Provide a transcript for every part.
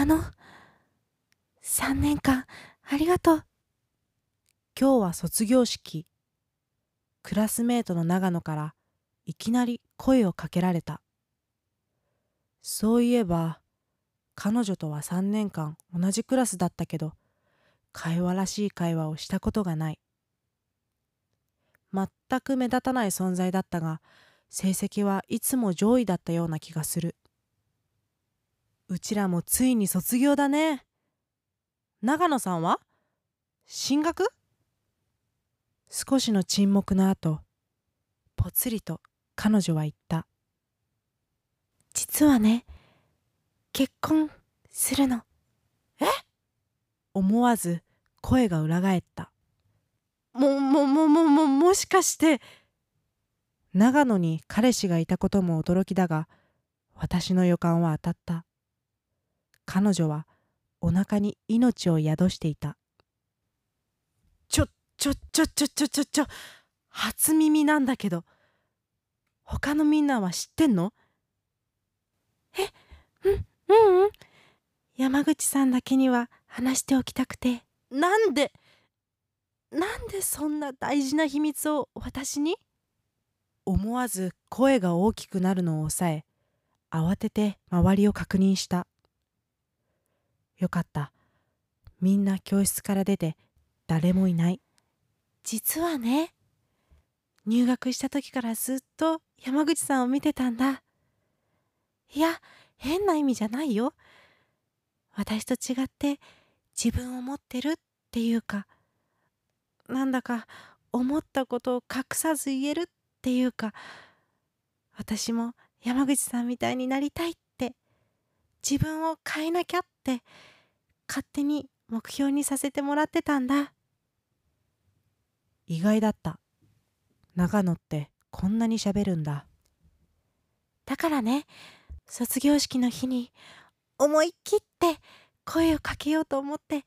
あの、3年間ありがとう。今日は卒業式。クラスメートの長野からいきなり声をかけられた。そういえば、彼女とは3年間同じクラスだったけど、会話らしい会話をしたことがない。全く目立たない存在だったが、成績はいつも上位だったような気がする。うちらもついに卒業だね。長野さんは？進学？少しの沈黙の後、ぽつりと彼女は言った。実はね、結婚するの。え？思わず声が裏返った。も、も、も、も、も、もしかして。長野に彼氏がいたことも驚きだが、私の予感は当たった。彼女はお腹に命を宿していた。ちょ、ちょ、ちょ、ちょ、ちょ、ちょ、ちょ、初耳なんだけど、他のみんなは知ってんの？え、うん、うん、うん。山口さんだけには話しておきたくて。なんでなんでそんな大事な秘密を私に？思わず声が大きくなるのを抑え、慌てて周りを確認した。よかった。みんな教室から出て誰もいない。実はね、入学した時からずっと山口さんを見てたんだ。いや、変な意味じゃないよ。私と違って自分を持ってるっていうか、なんだか思ったことを隠さず言えるっていうか、私も山口さんみたいになりたいって、自分を変えなきゃって、勝手に目標にさせてもらってたんだ。意外だった。長野ってこんなに喋るんだ。だからね、卒業式の日に思い切って声をかけようと思って、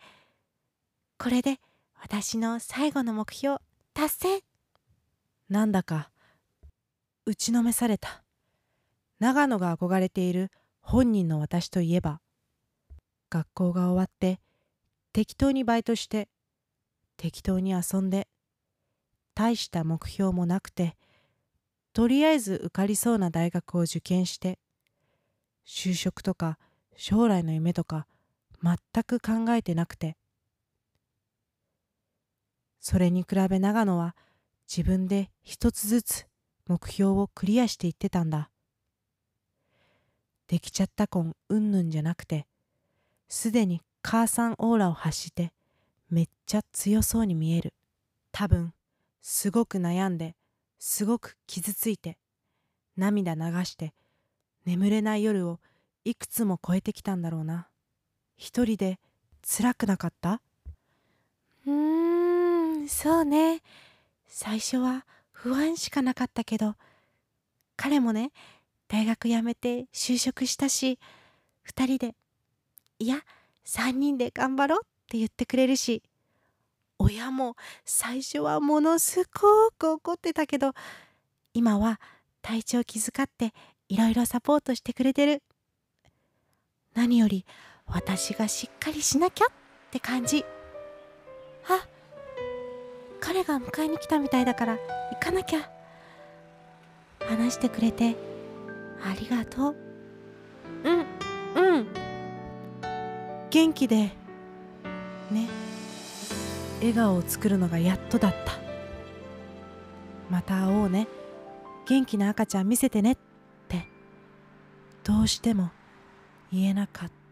これで私の最後の目標達成なんだか打ちのめされた。長野が憧れている本人の私といえば、学校が終わって適当にバイトして適当に遊んで大した目標もなくてとりあえず受かりそうな大学を受験して就職とか将来の夢とか全く考えてなくてそれに比べ長野は自分で一つずつ目標をクリアしていってたんだ。できちゃった婚うんぬんじゃなくて、すでに母さんオーラを発してめっちゃ強そうに見える。多分、すごく悩んで、すごく傷ついて、涙流して、眠れない夜をいくつも超えてきたんだろうな。一人で辛くなかった？うーん。そうね。最初は不安しかなかったけど、彼もね、大学辞めて就職したし、二人で、いや、三人で頑張ろうって言ってくれるし、親も最初はものすごく怒ってたけど、今は体調気遣っていろいろサポートしてくれてる。何より私がしっかりしなきゃって感じ。あ、彼が迎えに来たみたいだから行かなきゃ話してくれてありがとううんうん元気でね笑顔を作るのがやっとだった。また会おうね。元気な赤ちゃん見せてねって。どうしても言えなかった。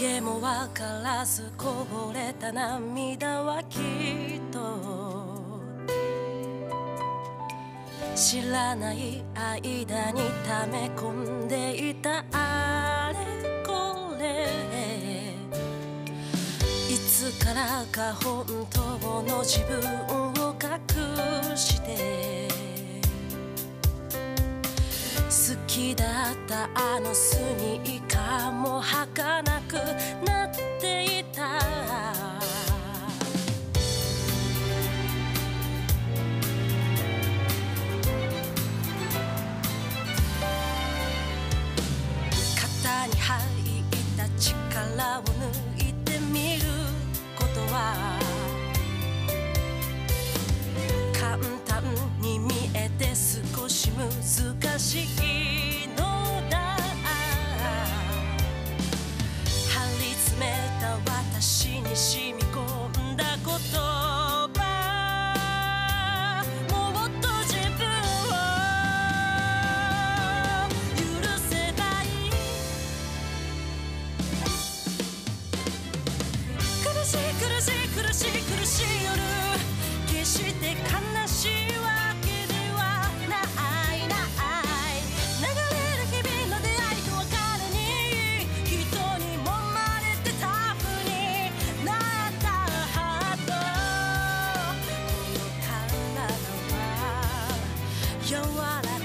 訳も分からずこぼれた涙はきっと知らない間に溜め込んでいたあれこれいつからか本当の自分きだったあのスニーカーも履かなくなっていた。She. you're all